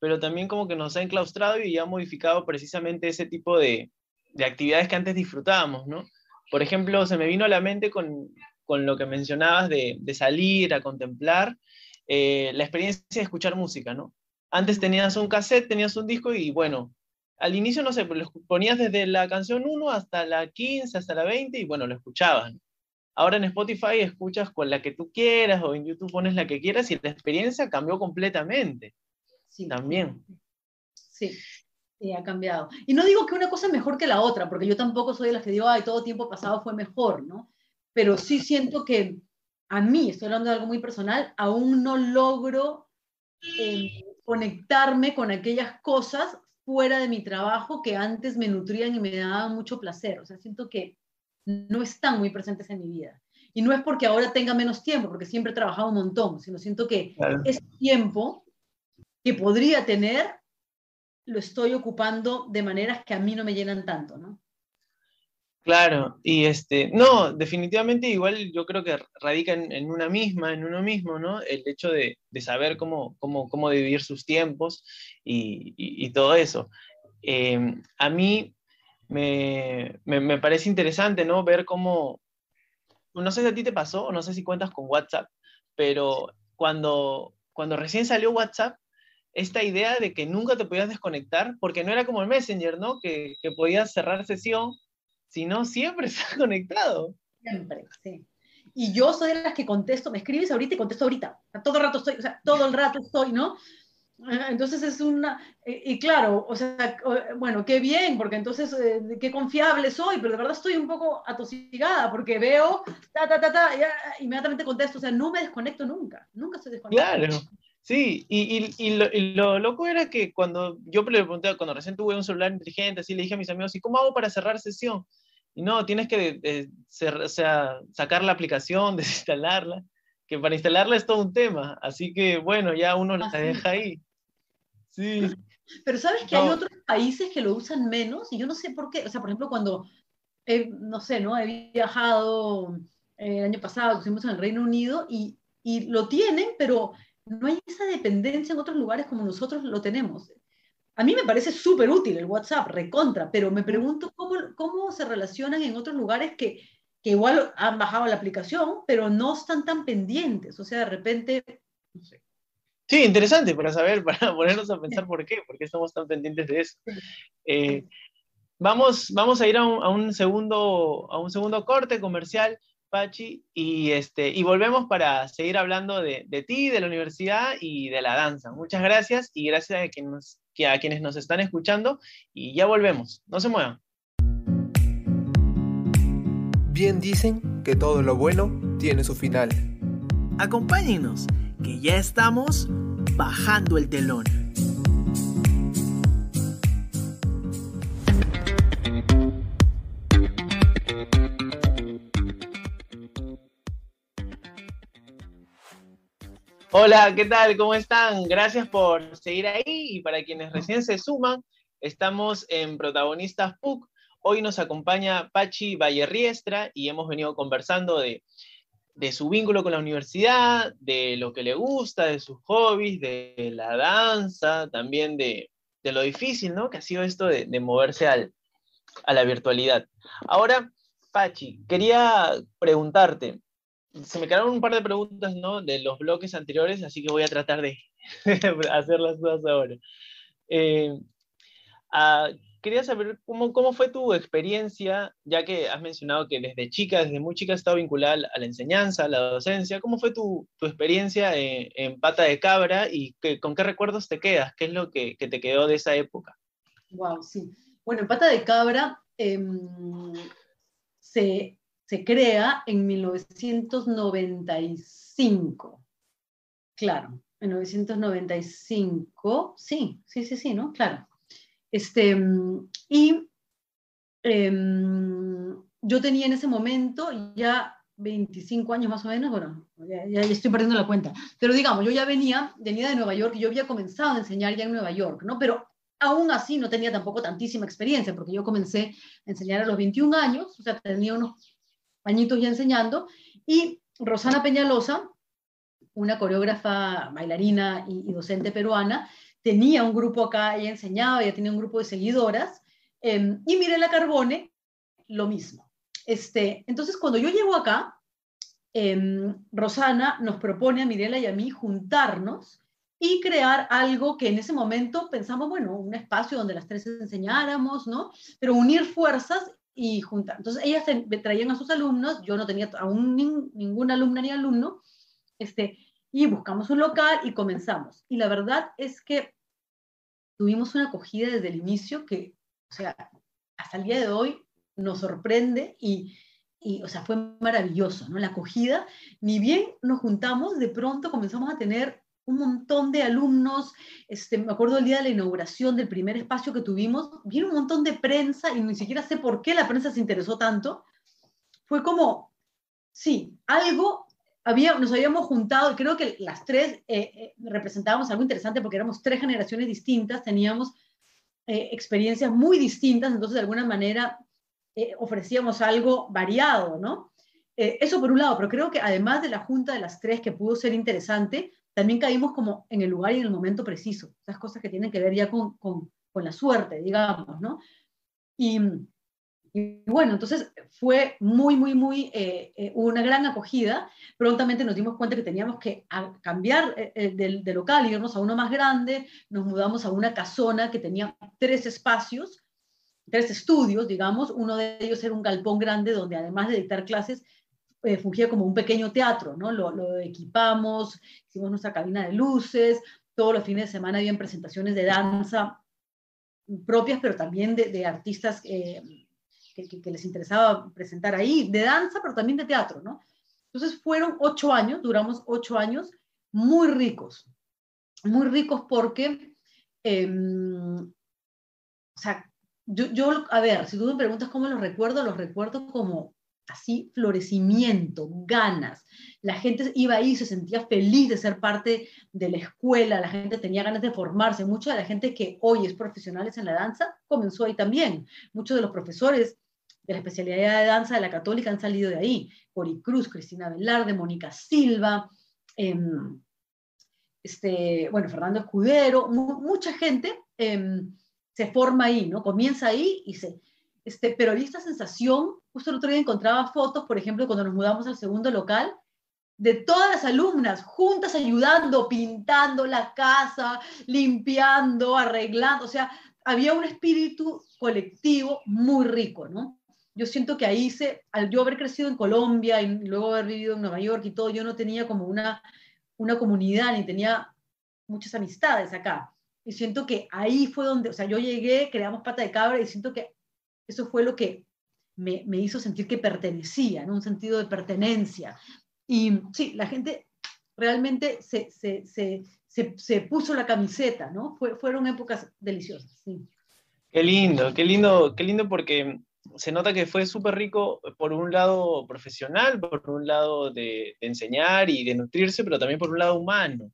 pero también como que nos ha enclaustrado y ha modificado precisamente ese tipo de, de actividades que antes disfrutábamos, ¿no? Por ejemplo, se me vino a la mente con, con lo que mencionabas de, de salir a contemplar eh, la experiencia de escuchar música, ¿no? Antes tenías un cassette, tenías un disco y bueno, al inicio, no sé, pues lo ponías desde la canción 1 hasta la 15, hasta la 20 y bueno, lo escuchabas. Ahora en Spotify escuchas con la que tú quieras o en YouTube pones la que quieras y la experiencia cambió completamente. Sí. También. Sí. Sí, ha cambiado. Y no digo que una cosa es mejor que la otra, porque yo tampoco soy de las que digo, ay, todo tiempo pasado fue mejor, ¿no? Pero sí siento que a mí, estoy hablando de algo muy personal, aún no logro eh, conectarme con aquellas cosas fuera de mi trabajo que antes me nutrían y me daban mucho placer. O sea, siento que no están muy presentes en mi vida. Y no es porque ahora tenga menos tiempo, porque siempre he trabajado un montón, sino siento que es tiempo que podría tener lo estoy ocupando de maneras que a mí no me llenan tanto, ¿no? Claro, y este, no, definitivamente igual yo creo que radica en, una misma, en uno mismo, ¿no? El hecho de, saber cómo, cómo, cómo, dividir sus tiempos y, todo eso. Em, a mí me, me, parece interesante, ¿no? Ver cómo, no sé si a ti te pasó, no sé si cuentas con WhatsApp, pero cuando, cuando recién salió WhatsApp, esta idea de que nunca te podías desconectar, porque no era como el Messenger, ¿no? Que, que podías cerrar sesión, sino siempre estás conectado. Siempre, sí. Y yo soy de las que contesto, me escribes ahorita y contesto ahorita. todo el rato estoy, o sea, todo el rato estoy, ¿no? Entonces es una, y claro, o sea, bueno, qué bien, porque entonces eh, qué confiable soy, pero de verdad estoy un poco atosigada porque veo, ta, ta, ta, ta, y inmediatamente contesto, o sea, no me desconecto nunca, nunca estoy desconectado. Claro, Sí, y, y, lo, y, lo, loco era que cuando yo le pregunté, cuando recién tuve un celular inteligente, así le dije a mis amigos, ¿y cómo hago para cerrar sesión? Y no, tienes que eh, o sea, sacar la aplicación, desinstalarla, que para instalarla es todo un tema, así que bueno, ya uno la deja ahí. Sí. Pero sabes que hay otros países que lo usan menos y yo no sé por qué, o sea, por ejemplo, cuando no sé, ¿no? He viajado eh, el año pasado, estuvimos en el Reino Unido y, y lo tienen, pero no hay esa dependencia en otros lugares como nosotros lo tenemos. A mí me parece súper útil el WhatsApp, recontra, pero me pregunto cómo, cómo se relacionan en otros lugares que, que igual han bajado la aplicación, pero no están tan pendientes. O sea, de repente, no sé. Sí, interesante para saber, para ponernos a pensar por qué, por qué estamos tan pendientes de eso. Eh, vamos, vamos a ir a un, a un, segundo, a un segundo corte comercial Pachi, y, este, y volvemos para seguir hablando de, de, ti, de la universidad y de la danza. Muchas gracias y gracias a, quienes, a quienes nos están escuchando y ya volvemos. No se muevan. Bien dicen que todo lo bueno tiene su final. Acompáñenos, que ya estamos bajando el telón. Hola, ¿qué tal? ¿Cómo están? Gracias por seguir ahí y para quienes recién se suman, estamos en Protagonistas PUC. Hoy nos acompaña Pachi Vallerriestra y hemos venido conversando de, su vínculo con la universidad, de lo que le gusta, de sus hobbies, de la danza, también de, lo difícil, ¿no? Que ha sido esto de, moverse a la virtualidad. Ahora, Pachi, quería preguntarte, se me quedaron un par de preguntas, ¿no? De los bloques anteriores, así que voy a tratar de hacerlas todas ahora. Eh, ah, quería saber cómo, cómo fue tu experiencia, ya que has mencionado que desde chica, desde muy chica, has estado vinculada a la enseñanza, a la docencia. ¿Cómo fue tu, tu experiencia en, Pata de Cabra y con qué recuerdos te quedas? ¿Qué es lo que, te quedó de esa época? Wow, sí. Bueno, en Pata de Cabra em, se se crea en 1995. Claro, en 1995, sí, sí, sí, sí, ¿no? Claro. Este, y em, yo tenía en ese momento ya 25 años más o menos, bueno, ya, ya, estoy perdiendo la cuenta, pero digamos, yo ya venía, venía de Nueva York y yo había comenzado a enseñar ya en Nueva York, ¿no? Pero aún así no tenía tampoco tantísima experiencia, porque yo comencé a enseñar a los 21 años, o sea, tenía unos añitos ya enseñando, y Rosana Peñalosa, una coreógrafa, bailarina y, docente peruana, tenía un grupo acá, ella enseñaba, ella tenía un grupo de seguidoras, eh, y Mirela Carbone, lo mismo. Este, entonces, cuando yo llego acá, em, Rosana nos propone a Mirela y a mí juntarnos y crear algo que en ese momento pensamos, bueno, un espacio donde las tres enseñáramos, ¿no? Pero unir fuerzas y juntar. Entonces, ellas traían a sus alumnos, yo no tenía aún ninguna alumna ni alumno, este, y buscamos un local y comenzamos. Y la verdad es que tuvimos una acogida desde el inicio que, o sea, hasta el día de hoy nos sorprende y, y, o sea, fue maravilloso, ¿no? La acogida, ni bien nos juntamos, de pronto comenzamos a tener un montón de alumnos, este, me acuerdo el día de la inauguración del primer espacio que tuvimos, vino un montón de prensa y ni siquiera sé por qué la prensa se interesó tanto. Fue como, sí, algo, había, nos habíamos juntado, creo que las tres eh, eh, representábamos algo interesante porque éramos tres generaciones distintas, teníamos eh, experiencias muy distintas, entonces de alguna manera ofrecíamos algo variado, ¿no? eso por un lado, pero creo que además de la junta de las tres que pudo ser interesante, también caímos como en el lugar y en el momento preciso, esas cosas que tienen que ver ya con, con, con la suerte, digamos, ¿no? Y, y, bueno, entonces fue muy, muy, muy, eh, eh, una gran acogida. Prontamente nos dimos cuenta que teníamos que cambiar eh, de, de, local, irnos a uno más grande, nos mudamos a una casona que tenía tres espacios, tres estudios, digamos, uno de ellos era un galpón grande donde además de dictar clases, eh, fungía como un pequeño teatro, ¿no? Lo, equipamos, hicimos nuestra cabina de luces, todos los fines de semana habían presentaciones de danza propias, pero también de, artistas eh, que, les interesaba presentar ahí, de danza, pero también de teatro, ¿no? Entonces fueron ocho años, duramos ocho años, muy ricos, muy ricos porque, em, o sea, yo, yo, a ver, si tú me preguntas cómo los recuerdo, los recuerdo como así florecimiento, ganas. La gente iba ahí, se sentía feliz de ser parte de la escuela, la gente tenía ganas de formarse. Mucha de la gente que hoy es profesionales en la danza comenzó ahí también. Muchos de los profesores de la especialidad de danza de la católica han salido de ahí. Cori Cruz, Cristina Velarde, Mónica Silva, em, este, bueno, Fernando Escudero, mucha gente em, se forma ahí, ¿no? Comienza ahí y se... Este, pero esta sensación, justo el otro día encontraba fotos, por ejemplo, cuando nos mudamos al segundo local, de todas las alumnas juntas ayudando, pintando la casa, limpiando, arreglando, o sea, había un espíritu colectivo muy rico, ¿no? Yo siento que ahí se, al yo haber crecido en Colombia y luego haber vivido en Nueva York y todo, yo no tenía como una, una comunidad ni tenía muchas amistades acá. Y siento que ahí fue donde, o sea, yo llegué, creamos pata de cabra y siento que eso fue lo que me, me hizo sentir que pertenecía, ¿no? un sentido de pertenencia, y sí, la gente realmente se, se, se, se puso la camiseta, ¿no? fueron épocas deliciosas, sí. Qué lindo, qué lindo, qué lindo porque se nota que fue súper rico por un lado profesional, por un lado de, enseñar y de nutrirse, pero también por un lado humano.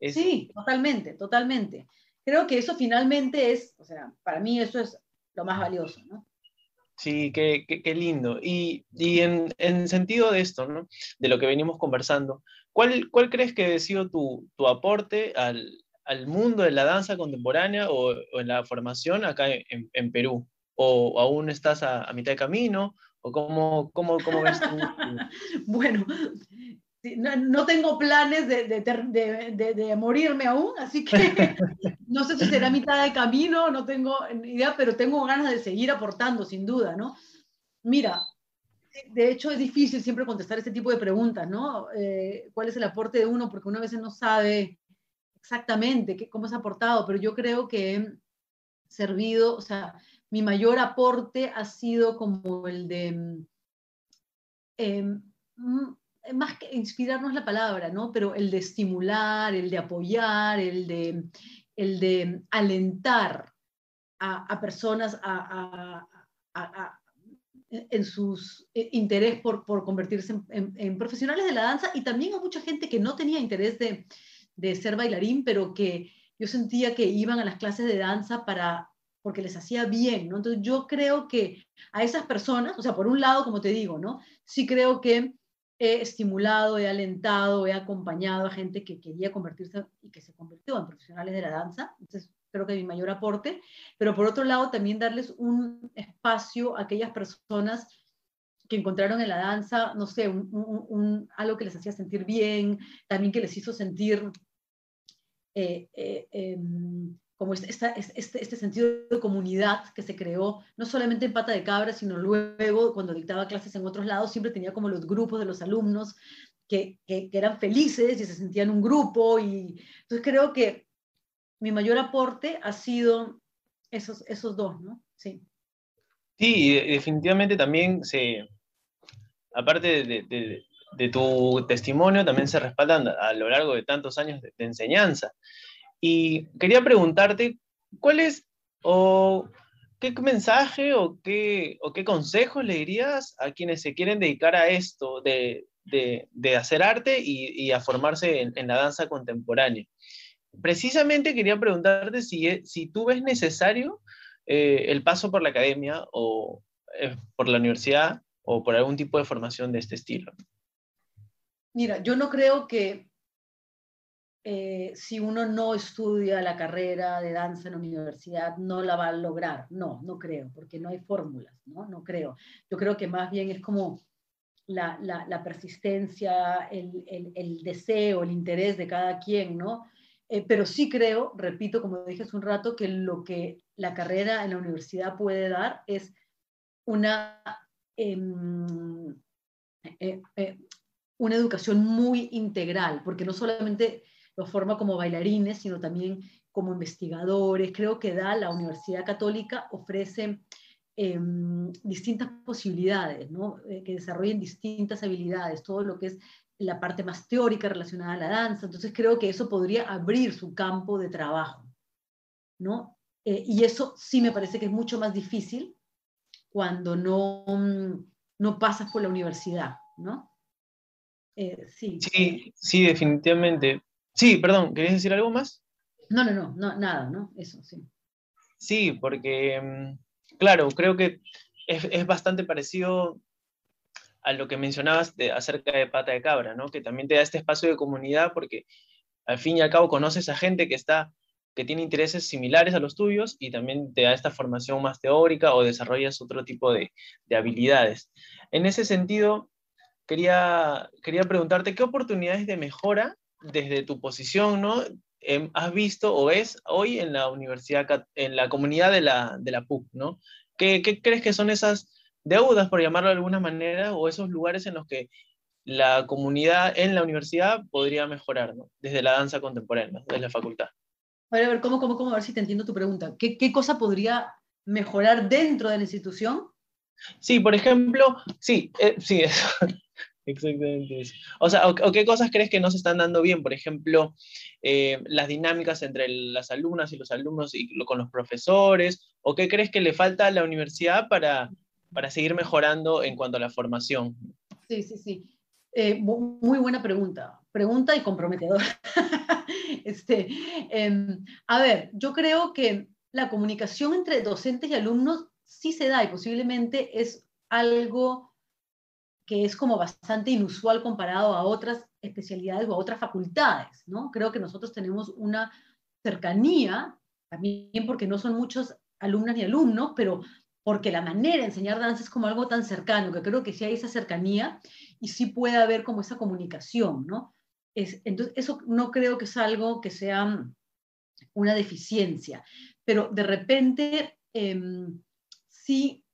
Sí, totalmente, totalmente. Creo que eso finalmente es, o sea, para mí eso es lo más valioso, ¿no? Sí, qué, qué, lindo. Y, y en, en, sentido de esto, ¿no? de lo que venimos conversando, ¿cuál, cuál crees que ha sido tu, tu aporte al, al, mundo de la danza contemporánea o, o en la formación acá en, en Perú? ¿O aún estás a, a, mitad de camino? ¿O cómo, cómo, cómo ves tú? bueno, no, tengo planes de, de, de, morirme aún, así que no sé si será mitad de camino, no tengo idea, pero tengo ganas de seguir aportando, sin duda, ¿no? Mira, de hecho es difícil siempre contestar este tipo de preguntas, ¿no? Eh, ¿Cuál es el aporte de uno? Porque uno a veces no sabe exactamente qué, cómo es aportado, pero yo creo que he servido, o sea, mi mayor aporte ha sido como el de... Eh, más que inspirarnos la palabra, ¿no? Pero el de estimular, el de apoyar, el de, el de alentar a, personas a, en su interés por, por convertirse en, profesionales de la danza y también a mucha gente que no tenía interés de, de ser bailarín, pero que yo sentía que iban a las clases de danza para porque les hacía bien, ¿no? Entonces yo creo que a esas personas, o sea, por un lado, como te digo, ¿no? Sí creo que he estimulado, he alentado, he acompañado a gente que quería convertirse y que se convirtió en profesionales de la danza. Entonces, creo que mi mayor aporte. Pero por otro lado, también darles un espacio a aquellas personas que encontraron en la danza, no sé, un, algo que les hacía sentir bien, también que les hizo sentir eh, eh, em, como este, este, sentido de comunidad que se creó, no solamente en Pata de Cabra, sino luego cuando dictaba clases en otros lados, siempre tenía como los grupos de los alumnos que, que, eran felices y se sentían un grupo. Y, entonces creo que mi mayor aporte ha sido esos, esos dos, ¿no? Sí. Sí, definitivamente también se, aparte de, de, tu testimonio, también se respaldan a, lo largo de tantos años de enseñanza. Y quería preguntarte, ¿cuál es o qué mensaje o qué, o qué consejo le dirías a quienes se quieren dedicar a esto de, de, hacer arte y, a formarse en, la danza contemporánea? Precisamente quería preguntarte si, si tú ves necesario eh, el paso por la academia o eh, por la universidad o por algún tipo de formación de este estilo. Mira, yo no creo que eh, si uno no estudia la carrera de danza en la universidad, no la va a lograr. No, no creo, porque no hay fórmulas, ¿no? No creo. Yo creo que más bien es como la, la, persistencia, el, el, deseo, el interés de cada quien, ¿no? Eh, pero sí creo, repito, como dije hace un rato, que lo que la carrera en la universidad puede dar es una, em, eh, una educación muy integral, porque no solamente forma como bailarines, sino también como investigadores. Creo que da la Universidad Católica ofrece em, distintas posibilidades, ¿no? Eh, que desarrollen distintas habilidades, todo lo que es la parte más teórica relacionada a la danza. Entonces creo que eso podría abrir su campo de trabajo, ¿no? Eh, y eso sí me parece que es mucho más difícil cuando no, no pasas por la universidad, ¿no? Eh, sí. sí, sí, definitivamente. Sí, perdón, ¿querías decir algo más? No, no, no, no nada, ¿no? Eso, sí. Sí, porque, mm, claro, creo que es, bastante parecido a lo que mencionabas de, acerca de Pata de Cabra, ¿no? Que también te da este espacio de comunidad porque al fin y al cabo conoces a gente que está que tiene intereses similares a los tuyos y también te da esta formación más teórica o desarrollas otro tipo de, de habilidades. En ese sentido, quería, quería preguntarte qué oportunidades de mejora desde tu posición, ¿no? Em, has visto o ves hoy en la universidad, en la comunidad de la, de la PUC, ¿no? ¿Qué, ¿Qué, crees que son esas deudas, por llamarlo de alguna manera, o esos lugares en los que la comunidad en la universidad podría mejorar, ¿no? Desde la danza contemporánea, desde la facultad. A ver, a ver, ¿cómo, cómo, cómo? A ver si te entiendo tu pregunta. ¿Qué, qué cosa podría mejorar dentro de la institución? Sí, por ejemplo, sí, eh, sí, eso. Exactamente. O sea, o, qué cosas crees que no se están dando bien? Por ejemplo, eh, las dinámicas entre las alumnas y los alumnos y con los profesores, o qué crees que le falta a la universidad para, para seguir mejorando en cuanto a la formación. Sí, sí, sí. Eh, muy buena pregunta. Pregunta y comprometedora. este, em, a ver, yo creo que la comunicación entre docentes y alumnos sí se da y posiblemente es algo que es como bastante inusual comparado a otras especialidades o a otras facultades, ¿no? Creo que nosotros tenemos una cercanía, también porque no son muchos alumnas ni alumnos, pero porque la manera de enseñar danza es como algo tan cercano, que creo que sí hay esa cercanía y sí puede haber como esa comunicación, ¿no? Es, entonces, eso no creo que es algo que sea una deficiencia, pero de repente em, sí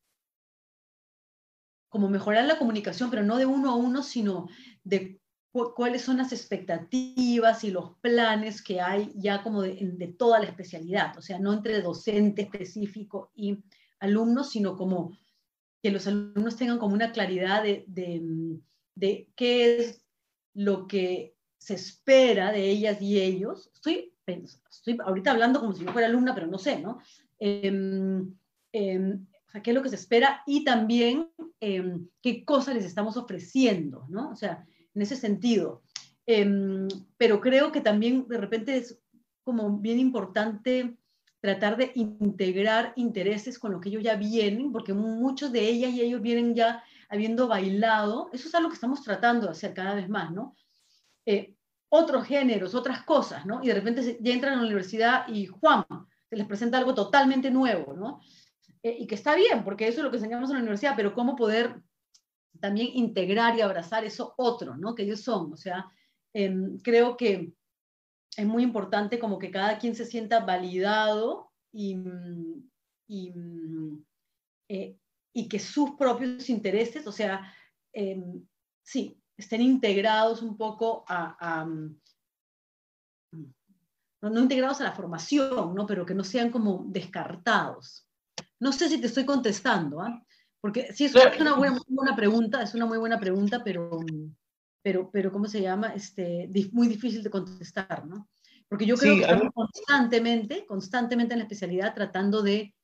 como mejorar la comunicación, pero no de uno a uno, sino de cuáles son las expectativas y los planes que hay ya como de, toda la especialidad, o sea, no entre docente específico y alumnos, sino como que los alumnos tengan como una claridad de, de, qué es lo que se espera de ellas y ellos. Estoy, ahorita hablando como si yo fuera alumna, pero no sé, ¿no? Em, em, sea, qué es lo que se espera y también em, qué cosas les estamos ofreciendo, ¿no? O sea, en ese sentido. Em, pero creo que también de repente es como bien importante tratar de integrar intereses con lo que ellos ya vienen, porque muchos de ellas y ellos vienen ya habiendo bailado. Eso es algo que estamos tratando de hacer cada vez más, ¿no? Eh, otros géneros, otras cosas, ¿no? Y de repente ya entran a la universidad y Juan, se les presenta algo totalmente nuevo, ¿no? Eh, y que está bien, porque eso es lo que enseñamos en la universidad, pero cómo poder también integrar y abrazar eso otro, ¿no? Que ellos son. O sea, em, creo que es muy importante como que cada quien se sienta validado y, y, eh, y que sus propios intereses, o sea, em, sí, estén integrados un poco a, no, no, integrados a la formación, ¿no? Pero que no sean como descartados. No sé si te estoy contestando, ¿ah? Porque sí, es una buena, buena, pregunta, es una muy buena pregunta, pero, pero, pero ¿cómo se llama? Este, muy difícil de contestar, ¿no? Porque yo creo que estamos constantemente, constantemente en la especialidad tratando de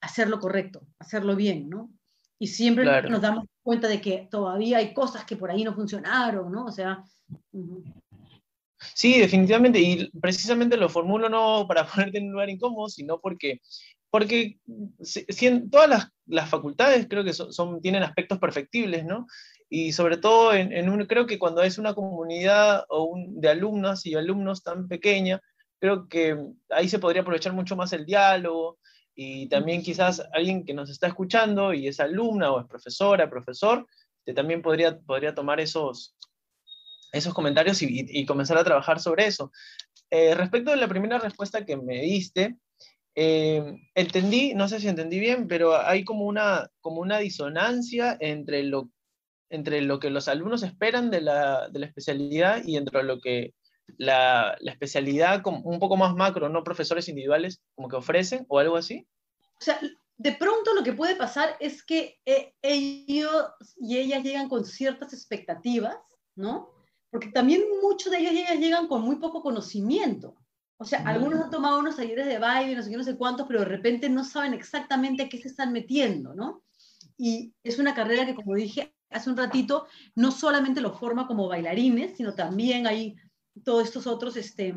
hacerlo correcto, hacerlo bien, ¿no? Y siempre nos damos cuenta de que todavía hay cosas que por ahí no funcionaron, ¿no? O sea... Sí, definitivamente, y precisamente lo formulo no para ponerte en un lugar incómodo, sino porque porque si, en todas las, facultades creo que son, tienen aspectos perfectibles, ¿no? Y sobre todo, en, un, creo que cuando es una comunidad o un, de alumnas y alumnos tan pequeña, creo que ahí se podría aprovechar mucho más el diálogo y también quizás alguien que nos está escuchando y es alumna o es profesora, profesor, que también podría, podría tomar esos, esos comentarios y, comenzar a trabajar sobre eso. Eh, respecto de la primera respuesta que me diste, eh, entendí, no sé si entendí bien, pero hay como una, como una disonancia entre lo, entre lo que los alumnos esperan de la, de la especialidad y entre lo que la, la, especialidad como un poco más macro, no profesores individuales, como que ofrecen o algo así. O sea, de pronto lo que puede pasar es que eh, ellos y ellas llegan con ciertas expectativas, ¿no? Porque también muchos de ellos y ellas llegan con muy poco conocimiento. O sea, algunos han tomado unos talleres de baile, no sé qué, no sé cuántos, pero de repente no saben exactamente a qué se están metiendo, ¿no? Y es una carrera que, como dije hace un ratito, no solamente lo forma como bailarines, sino también hay todos estos otros este,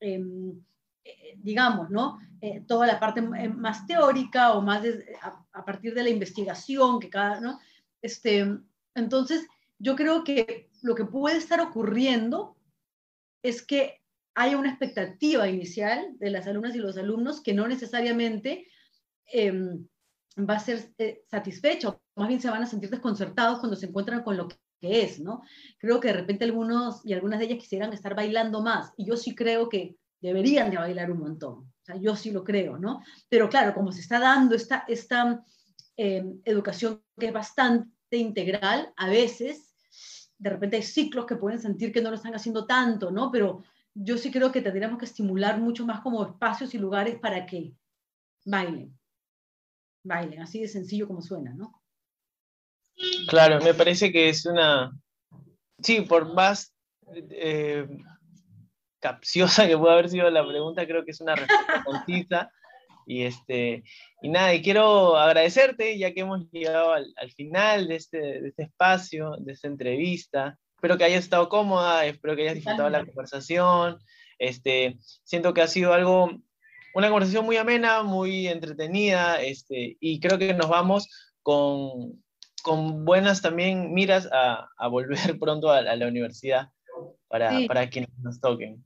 em, eh, digamos, ¿no? Eh, toda la parte más teórica o más a, partir de la investigación que cada, ¿no? Este, entonces, yo creo que lo que puede estar ocurriendo es que hay una expectativa inicial de las alumnas y los alumnos que no necesariamente em, va a ser eh, satisfecha, más bien se van a sentir desconcertados cuando se encuentran con lo que es, ¿no? Creo que de repente algunos y algunas de ellas quisieran estar bailando más, y yo sí creo que deberían de bailar un montón, o sea, yo sí lo creo, ¿no? Pero claro, como se está dando esta, esta em, educación que es bastante integral, a veces, de repente hay ciclos que pueden sentir que no lo están haciendo tanto, ¿no? Pero yo sí creo que tendríamos que estimular mucho más como espacios y lugares para que bailen, bailen, así de sencillo como suena, ¿no? Claro, me parece que es una, sí, por más eh, capciosa que pueda haber sido la pregunta, creo que es una respuesta concisa. Y, este, y nada, y quiero agradecerte, ya que hemos llegado al, final de este, de este espacio, de esta entrevista. Espero que hayas estado cómoda, espero que hayas disfrutado la conversación. Este, siento que ha sido algo, una conversación muy amena, muy entretenida, este, y creo que nos vamos con, con buenas también miras a, a volver pronto a, la universidad para, para, quienes nos toquen.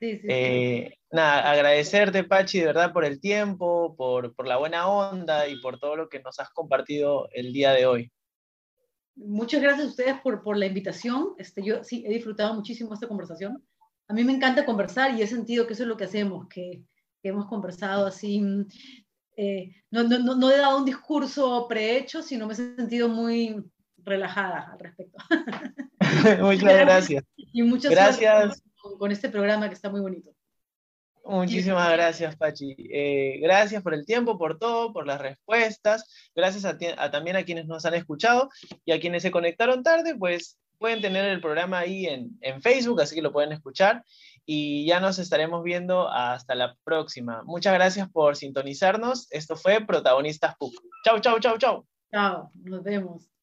Sí, sí, eh, nada, agradecerte, Pachi, de verdad, por el tiempo, por, por la buena onda y por todo lo que nos has compartido el día de hoy. Muchas gracias a ustedes por, por la invitación. Este, yo sí he disfrutado muchísimo esta conversación. A mí me encanta conversar y he sentido que eso es lo que hacemos, que, que hemos conversado así. Eh, no, no, no, he dado un discurso prehecho, sino me he sentido muy relajada al respecto. muchas gracias. Y muchas gracias con, con este programa que está muy bonito. Muchísimas gracias, Pachi. Eh, gracias por el tiempo, por todo, por las respuestas. Gracias a, también a quienes nos han escuchado y a quienes se conectaron tarde, pues pueden tener el programa ahí en, en Facebook, así que lo pueden escuchar. Y ya nos estaremos viendo hasta la próxima. Muchas gracias por sintonizarnos. Esto fue Protagonistas PUC. Chau, chau, chau, chau. Chao, nos vemos.